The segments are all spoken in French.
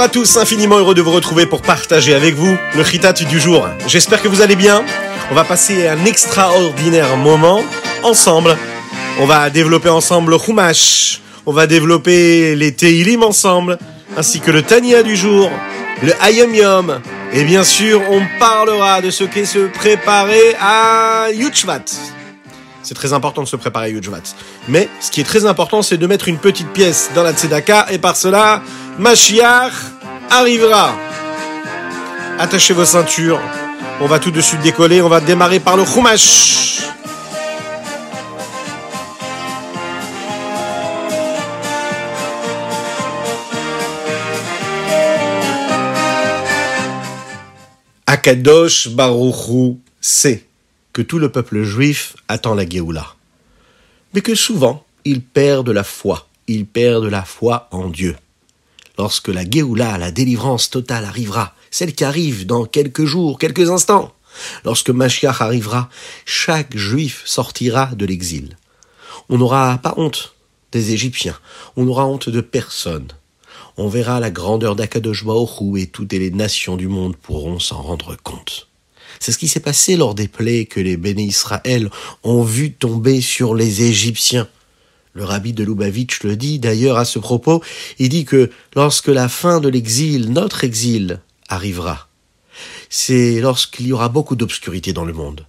Bonjour à tous, infiniment heureux de vous retrouver pour partager avec vous le Chitat du jour. J'espère que vous allez bien. On va passer un extraordinaire moment ensemble. On va développer ensemble le Chumash. On va développer les Teilim ensemble, ainsi que le Tania du jour, le Hayom Yom. Et bien sûr, on parlera de ce qu'est se préparer à Yutchvat. C'est très important de se préparer à Yujvat. Mais ce qui est très important, c'est de mettre une petite pièce dans la Tzedaka, et par cela, Mashiach arrivera. Attachez vos ceintures. On va tout de suite décoller. On va démarrer par le Chumash. Akadosh Baruchu sait que tout le peuple juif attend la Géoula. Mais que souvent, ils perdent la foi. Ils perdent la foi en Dieu. Lorsque la Géoula, la délivrance totale arrivera, celle qui arrive dans quelques jours, quelques instants, lorsque Mashiach arrivera, chaque juif sortira de l'exil. On n'aura pas honte des Égyptiens, on n'aura honte de personne. On verra la grandeur d'Akadosh Baruch et toutes les nations du monde pourront s'en rendre compte. C'est ce qui s'est passé lors des plaies que les béné Israël ont vu tomber sur les Égyptiens. Le rabbi de Lubavitch le dit d'ailleurs à ce propos, il dit que lorsque la fin de l'exil, notre exil, arrivera, c'est lorsqu'il y aura beaucoup d'obscurité dans le monde.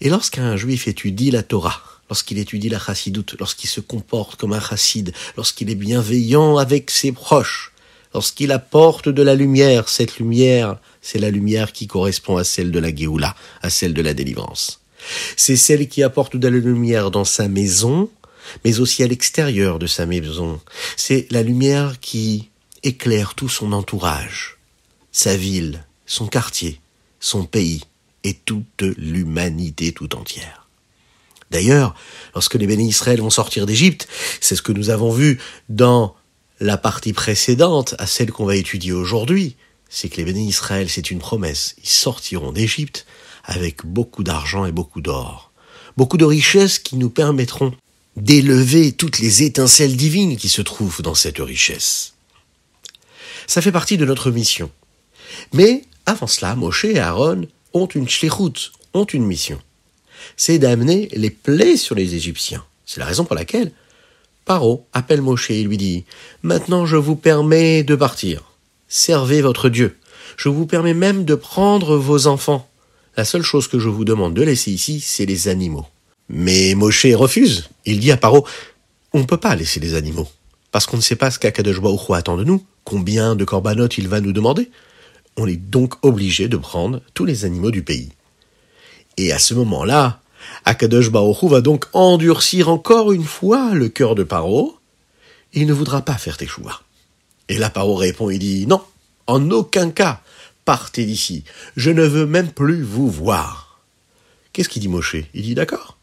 Et lorsqu'un juif étudie la Torah, lorsqu'il étudie la chassidoute, lorsqu'il se comporte comme un chassid, lorsqu'il est bienveillant avec ses proches, lorsqu'il apporte de la lumière, cette lumière, c'est la lumière qui correspond à celle de la Géoula, à celle de la délivrance. C'est celle qui apporte de la lumière dans sa maison, mais aussi à l'extérieur de sa maison. C'est la lumière qui éclaire tout son entourage, sa ville, son quartier, son pays et toute l'humanité tout entière. D'ailleurs, lorsque les bénis Israël vont sortir d'Égypte, c'est ce que nous avons vu dans la partie précédente à celle qu'on va étudier aujourd'hui, c'est que les bénis Israël, c'est une promesse. Ils sortiront d'Égypte avec beaucoup d'argent et beaucoup d'or. Beaucoup de richesses qui nous permettront d'élever toutes les étincelles divines qui se trouvent dans cette richesse. Ça fait partie de notre mission. Mais avant cela, Moshe et Aaron ont une shlichut, ont une mission. C'est d'amener les plaies sur les Égyptiens. C'est la raison pour laquelle Paro appelle Moshe et lui dit Maintenant je vous permets de partir servez votre Dieu. Je vous permets même de prendre vos enfants. La seule chose que je vous demande de laisser ici, c'est les animaux. Mais Moshe refuse. Il dit à Paro, on ne peut pas laisser les animaux. Parce qu'on ne sait pas ce qu'Akadosh attend de nous, combien de corbanotes il va nous demander. On est donc obligé de prendre tous les animaux du pays. Et à ce moment-là, Akadosh va donc endurcir encore une fois le cœur de Paro. Il ne voudra pas faire tes choix. Et là, Paro répond, il dit, non, en aucun cas, partez d'ici. Je ne veux même plus vous voir. Qu'est-ce qu'il dit Moshe? Il dit, d'accord,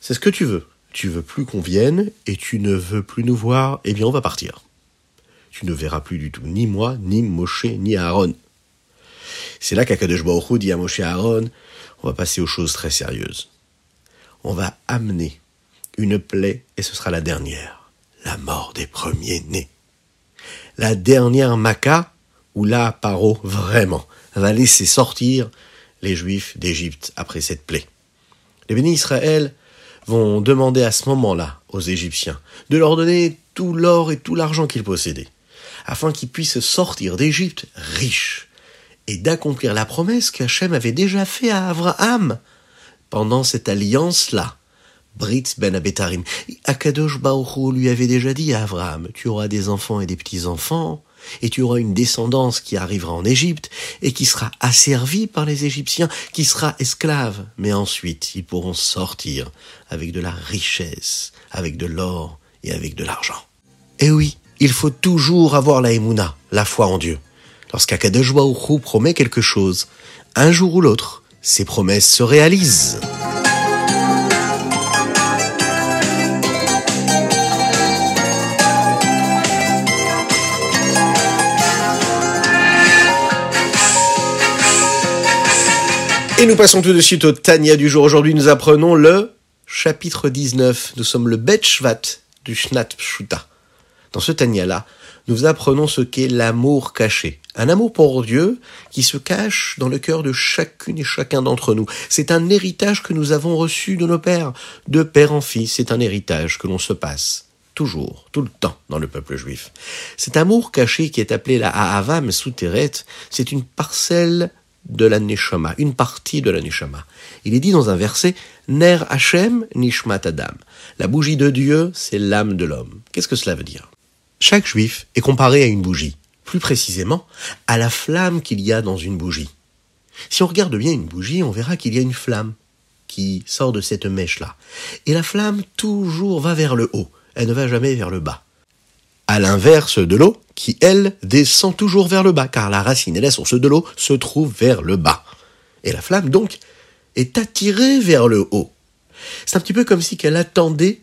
c'est ce que tu veux. Tu veux plus qu'on vienne et tu ne veux plus nous voir, eh bien on va partir. Tu ne verras plus du tout ni moi, ni Moshe, ni Aaron. C'est là qu'Akadosh Baruch dit à Moshe Aaron, on va passer aux choses très sérieuses. On va amener une plaie et ce sera la dernière, la mort des premiers-nés la dernière Maca, où là, Paro, vraiment, va laisser sortir les Juifs d'Égypte après cette plaie. Les bénis Israël vont demander à ce moment-là aux Égyptiens de leur donner tout l'or et tout l'argent qu'ils possédaient, afin qu'ils puissent sortir d'Égypte riches, et d'accomplir la promesse qu'Hachem avait déjà faite à Abraham pendant cette alliance-là. Brit ben Abetarim. Akadosh Baruch lui avait déjà dit à Abraham, tu auras des enfants et des petits-enfants, et tu auras une descendance qui arrivera en Égypte, et qui sera asservie par les Égyptiens, qui sera esclave. Mais ensuite, ils pourront sortir avec de la richesse, avec de l'or et avec de l'argent. Eh oui, il faut toujours avoir la émouna, la foi en Dieu. Lorsqu'Akadosh Baruch promet quelque chose, un jour ou l'autre, ses promesses se réalisent. Et nous passons tout de suite au Tania du jour. Aujourd'hui, nous apprenons le chapitre 19. Nous sommes le Bet du Shnat Pshuta. Dans ce Tania-là, nous apprenons ce qu'est l'amour caché. Un amour pour Dieu qui se cache dans le cœur de chacune et chacun d'entre nous. C'est un héritage que nous avons reçu de nos pères, de père en fils. C'est un héritage que l'on se passe toujours, tout le temps dans le peuple juif. Cet amour caché qui est appelé la Ahavam Souteret, c'est une parcelle de la Neshama, une partie de la Neshama. Il est dit dans un verset, Ner Hashem Nishmat Adam. La bougie de Dieu, c'est l'âme de l'homme. Qu'est-ce que cela veut dire? Chaque juif est comparé à une bougie, plus précisément à la flamme qu'il y a dans une bougie. Si on regarde bien une bougie, on verra qu'il y a une flamme qui sort de cette mèche-là. Et la flamme toujours va vers le haut elle ne va jamais vers le bas. À l'inverse de l'eau, qui, elle, descend toujours vers le bas, car la racine et la source de l'eau se trouvent vers le bas. Et la flamme, donc, est attirée vers le haut. C'est un petit peu comme si qu'elle attendait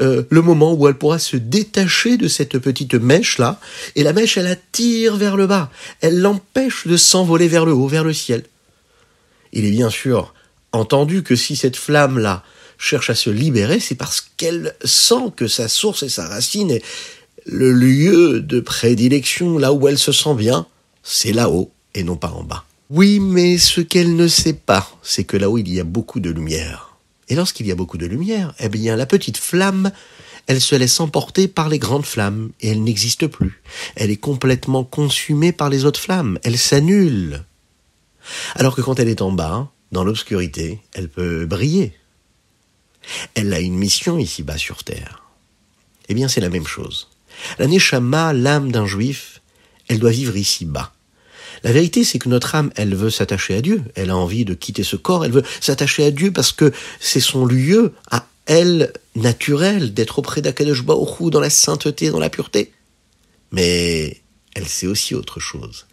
euh, le moment où elle pourra se détacher de cette petite mèche-là, et la mèche, elle attire vers le bas. Elle l'empêche de s'envoler vers le haut, vers le ciel. Il est bien sûr entendu que si cette flamme-là cherche à se libérer, c'est parce qu'elle sent que sa source et sa racine le lieu de prédilection, là où elle se sent bien, c'est là-haut et non pas en bas. Oui, mais ce qu'elle ne sait pas, c'est que là-haut il y a beaucoup de lumière. Et lorsqu'il y a beaucoup de lumière, eh bien la petite flamme, elle se laisse emporter par les grandes flammes et elle n'existe plus. Elle est complètement consumée par les autres flammes, elle s'annule. Alors que quand elle est en bas, dans l'obscurité, elle peut briller, elle a une mission ici-bas sur terre. Eh bien, c'est la même chose. La Neshama, l'âme d'un juif, elle doit vivre ici-bas. La vérité, c'est que notre âme, elle veut s'attacher à Dieu. Elle a envie de quitter ce corps. Elle veut s'attacher à Dieu parce que c'est son lieu à elle naturel d'être auprès d'Akadosh dans la sainteté, dans la pureté. Mais elle sait aussi autre chose.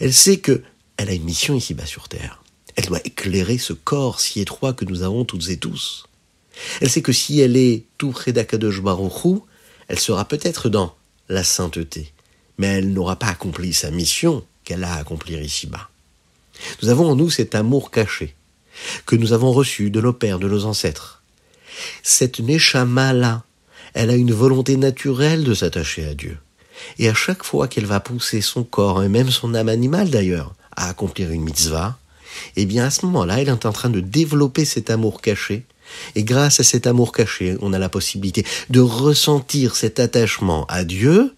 Elle sait que elle a une mission ici-bas sur terre. Elle doit éclairer ce corps si étroit que nous avons toutes et tous. Elle sait que si elle est tout près d'Akadosh elle sera peut-être dans la sainteté, mais elle n'aura pas accompli sa mission qu'elle a à accomplir ici-bas. Nous avons en nous cet amour caché, que nous avons reçu de nos pères, de nos ancêtres. Cette Neshama-là, elle a une volonté naturelle de s'attacher à Dieu. Et à chaque fois qu'elle va pousser son corps, et même son âme animale d'ailleurs, à accomplir une mitzvah, eh bien à ce moment-là, elle est en train de développer cet amour caché, et grâce à cet amour caché, on a la possibilité de ressentir cet attachement à Dieu,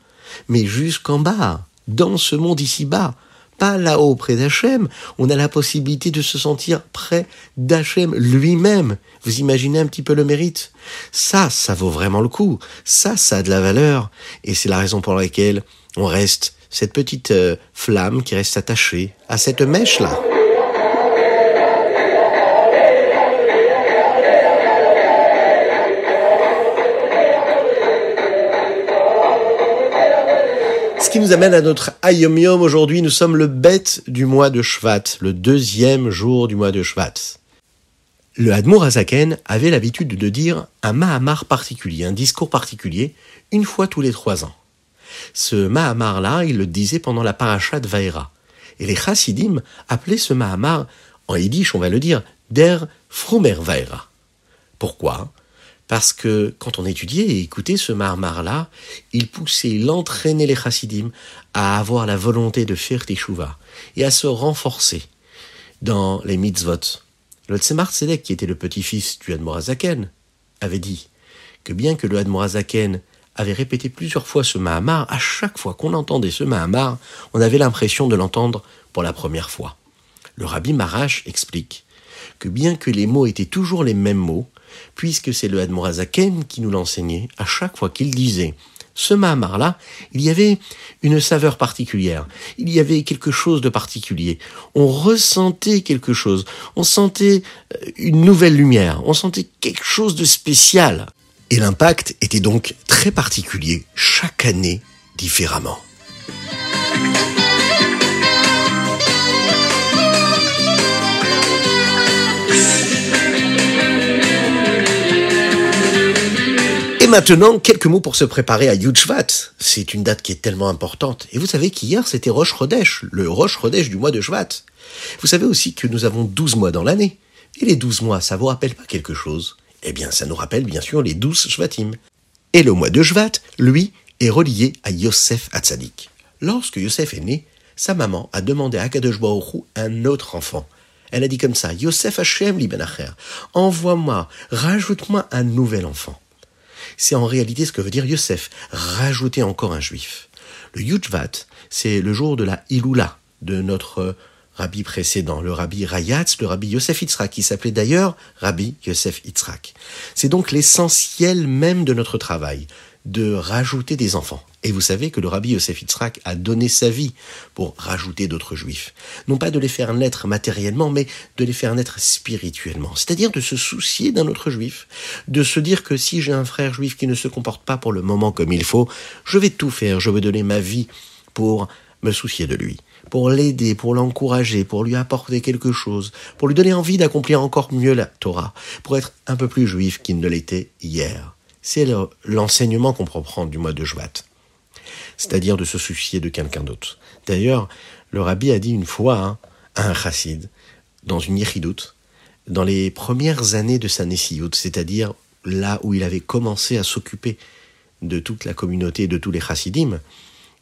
mais jusqu'en bas, dans ce monde ici-bas, pas là-haut près d'Hachem, on a la possibilité de se sentir près d'Hachem lui-même. Vous imaginez un petit peu le mérite? Ça, ça vaut vraiment le coup. Ça, ça a de la valeur. Et c'est la raison pour laquelle on reste cette petite euh, flamme qui reste attachée à cette mèche-là. Ce qui nous amène à notre Ayom Yom aujourd'hui. Nous sommes le bête du mois de Shvat, le deuxième jour du mois de Shvat. Le Hadmour Azaken avait l'habitude de dire un Mahamar particulier, un discours particulier, une fois tous les trois ans. Ce Mahamar-là, il le disait pendant la paracha de Vaera. Et les Chassidim appelaient ce Mahamar, en yiddish on va le dire, Der Frumer Vaera. Pourquoi? Parce que quand on étudiait et écoutait ce marmar-là, il poussait, il entraînait les chassidim à avoir la volonté de faire teshuva et à se renforcer dans les mitzvot. Le Tzemar Tzedek, qui était le petit-fils du Admorazaken, avait dit que bien que le Admorazaken avait répété plusieurs fois ce Mahamar, à chaque fois qu'on entendait ce Mahamar, on avait l'impression de l'entendre pour la première fois. Le Rabbi Marash explique que bien que les mots étaient toujours les mêmes mots, puisque c'est le Admorazaken qui nous l'enseignait, à chaque fois qu'il disait ce Mahamar-là, il y avait une saveur particulière, il y avait quelque chose de particulier. On ressentait quelque chose, on sentait euh, une nouvelle lumière, on sentait quelque chose de spécial. Et l'impact était donc très particulier, chaque année différemment. Maintenant, quelques mots pour se préparer à Yudshvat. C'est une date qui est tellement importante. Et vous savez qu'hier, c'était Rosh Chodesh, le Rosh Chodesh du mois de Shvat. Vous savez aussi que nous avons 12 mois dans l'année. Et les 12 mois, ça vous rappelle pas quelque chose? Eh bien, ça nous rappelle bien sûr les 12 Shvatim. Et le mois de Shvat, lui, est relié à Yosef Hatzadik. Lorsque Yosef est né, sa maman a demandé à Kadosh un autre enfant. Elle a dit comme ça, Yosef Hashem Libenacher, envoie-moi, rajoute-moi un nouvel enfant. C'est en réalité ce que veut dire Yosef, rajouter encore un juif. Le Yujvat, c'est le jour de la Iloula de notre rabbi précédent, le rabbi Rayatz, le rabbi Yosef Yitzhak, qui s'appelait d'ailleurs rabbi Yosef Yitzhak. C'est donc l'essentiel même de notre travail, de rajouter des enfants. Et vous savez que le rabbi Yosef Yitzhak a donné sa vie pour rajouter d'autres juifs. Non pas de les faire naître matériellement, mais de les faire naître spirituellement. C'est-à-dire de se soucier d'un autre juif. De se dire que si j'ai un frère juif qui ne se comporte pas pour le moment comme il faut, je vais tout faire, je vais donner ma vie pour me soucier de lui, pour l'aider, pour l'encourager, pour lui apporter quelque chose, pour lui donner envie d'accomplir encore mieux la Torah, pour être un peu plus juif qu'il ne l'était hier. C'est l'enseignement qu'on peut prendre du mois de Jvat c'est-à-dire de se soucier de quelqu'un d'autre. D'ailleurs, le rabbi a dit une fois hein, à un chassid, dans une yéchidoute, dans les premières années de sa nessiout, c'est-à-dire là où il avait commencé à s'occuper de toute la communauté, de tous les chassidim,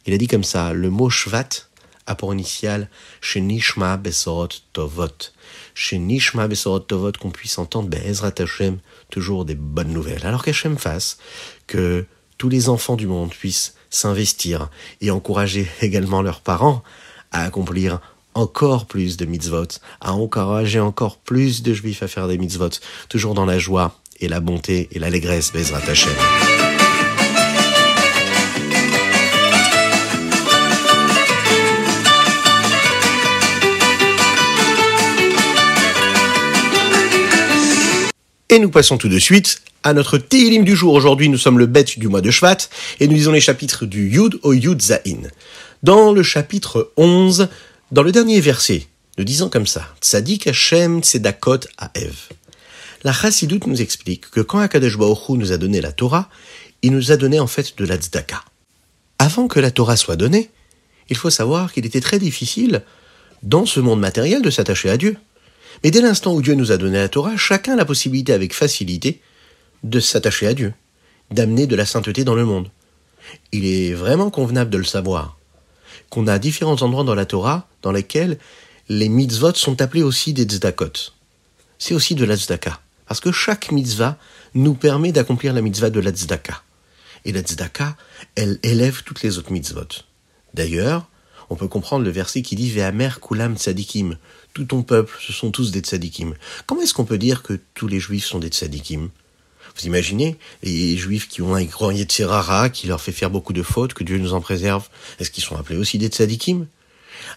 il a dit comme ça, le mot shvat a pour initiale chez Nishma Besorot Tovot. Chez Nishma Besorot Tovot, qu'on puisse entendre Be'ezrat Hashem, toujours des bonnes nouvelles. Alors qu'Hashem fasse que tous les enfants du monde puissent s'investir et encourager également leurs parents à accomplir encore plus de mitzvot, à encourager encore plus de juifs à faire des mitzvot, toujours dans la joie et la bonté et l'allégresse Bezrat Hashem. Et nous passons tout de suite à notre Télim du jour. Aujourd'hui, nous sommes le bête du mois de Shvat et nous lisons les chapitres du Yud au Yud Zain. Dans le chapitre 11, dans le dernier verset, nous disons comme ça Tzadik Hashem Tzedakot Aev. La Chassidoute nous explique que quand Akadosh Baruch nous a donné la Torah, il nous a donné en fait de la tzedaka. Avant que la Torah soit donnée, il faut savoir qu'il était très difficile dans ce monde matériel de s'attacher à Dieu. Mais dès l'instant où Dieu nous a donné la Torah, chacun a la possibilité avec facilité de s'attacher à Dieu, d'amener de la sainteté dans le monde. Il est vraiment convenable de le savoir, qu'on a différents endroits dans la Torah dans lesquels les mitzvot sont appelés aussi des tzedakot. C'est aussi de la tzedaka, parce que chaque mitzvah nous permet d'accomplir la mitzvah de la tzedaka. Et la tzedaka, elle élève toutes les autres mitzvot. D'ailleurs, on peut comprendre le verset qui dit Ve'amer kulam tzadikim. Tout ton peuple, ce sont tous des tzadikim. Comment est-ce qu'on peut dire que tous les juifs sont des tzadikim? Vous imaginez les juifs qui ont un grand Yetzirara, qui leur fait faire beaucoup de fautes, que Dieu nous en préserve Est-ce qu'ils sont appelés aussi des tzadikim?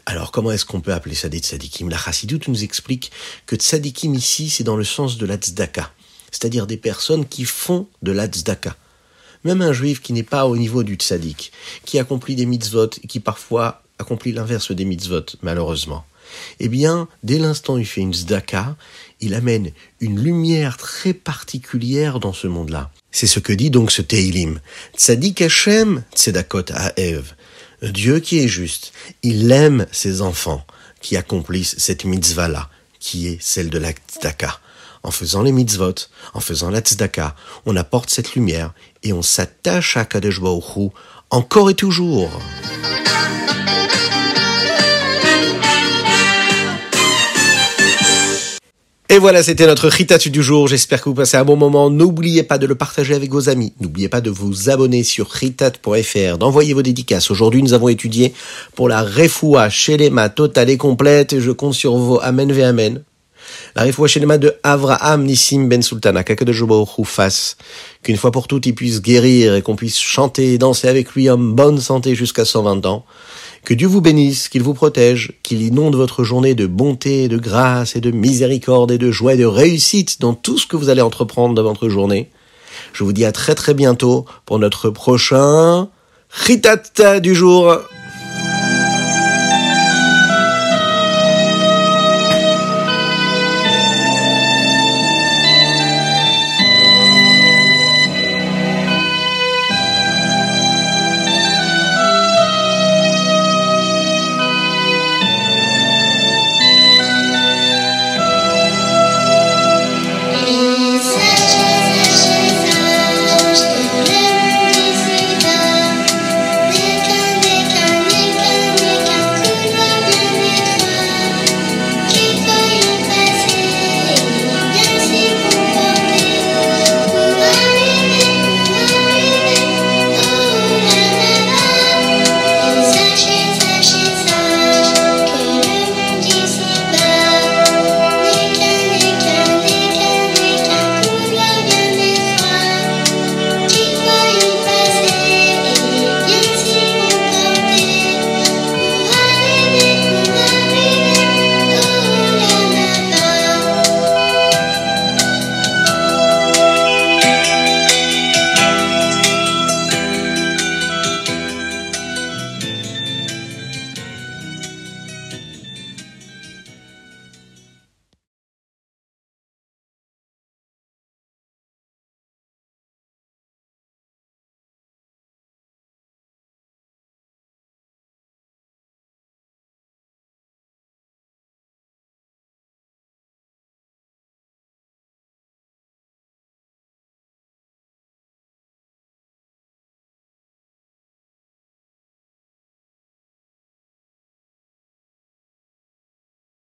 Alors comment est-ce qu'on peut appeler ça des tzadikim? La Chassidoute nous explique que tzadikim ici, c'est dans le sens de la tzedaka, c'est-à-dire des personnes qui font de la tzedaka. Même un juif qui n'est pas au niveau du tzadik, qui accomplit des mitzvot et qui parfois accomplit l'inverse des mitzvot, malheureusement. Eh bien, dès l'instant où il fait une zdaka, il amène une lumière très particulière dans ce monde-là. C'est ce que dit donc ce Teilim. Tzadik Hashem tzedakot Eve. Dieu qui est juste, il aime ses enfants qui accomplissent cette mitzvah-là, qui est celle de la tzedaka. En faisant les mitzvot, en faisant la tzedaka, on apporte cette lumière et on s'attache à Kadesh encore et toujours. Et voilà, c'était notre Ritatu du jour. J'espère que vous passez un bon moment. N'oubliez pas de le partager avec vos amis. N'oubliez pas de vous abonner sur ritat.fr, d'envoyer vos dédicaces. Aujourd'hui, nous avons étudié pour la refoua les totale et complète. Et je compte sur vos amen amen. La les de Avraham Nissim Ben Sultana, Jobaoru fasse qu'une fois pour toutes il puisse guérir et qu'on puisse chanter et danser avec lui en bonne santé jusqu'à 120 ans. Que Dieu vous bénisse, qu'il vous protège, qu'il inonde votre journée de bonté, de grâce et de miséricorde et de joie et de réussite dans tout ce que vous allez entreprendre dans votre journée. Je vous dis à très très bientôt pour notre prochain Ritata du jour.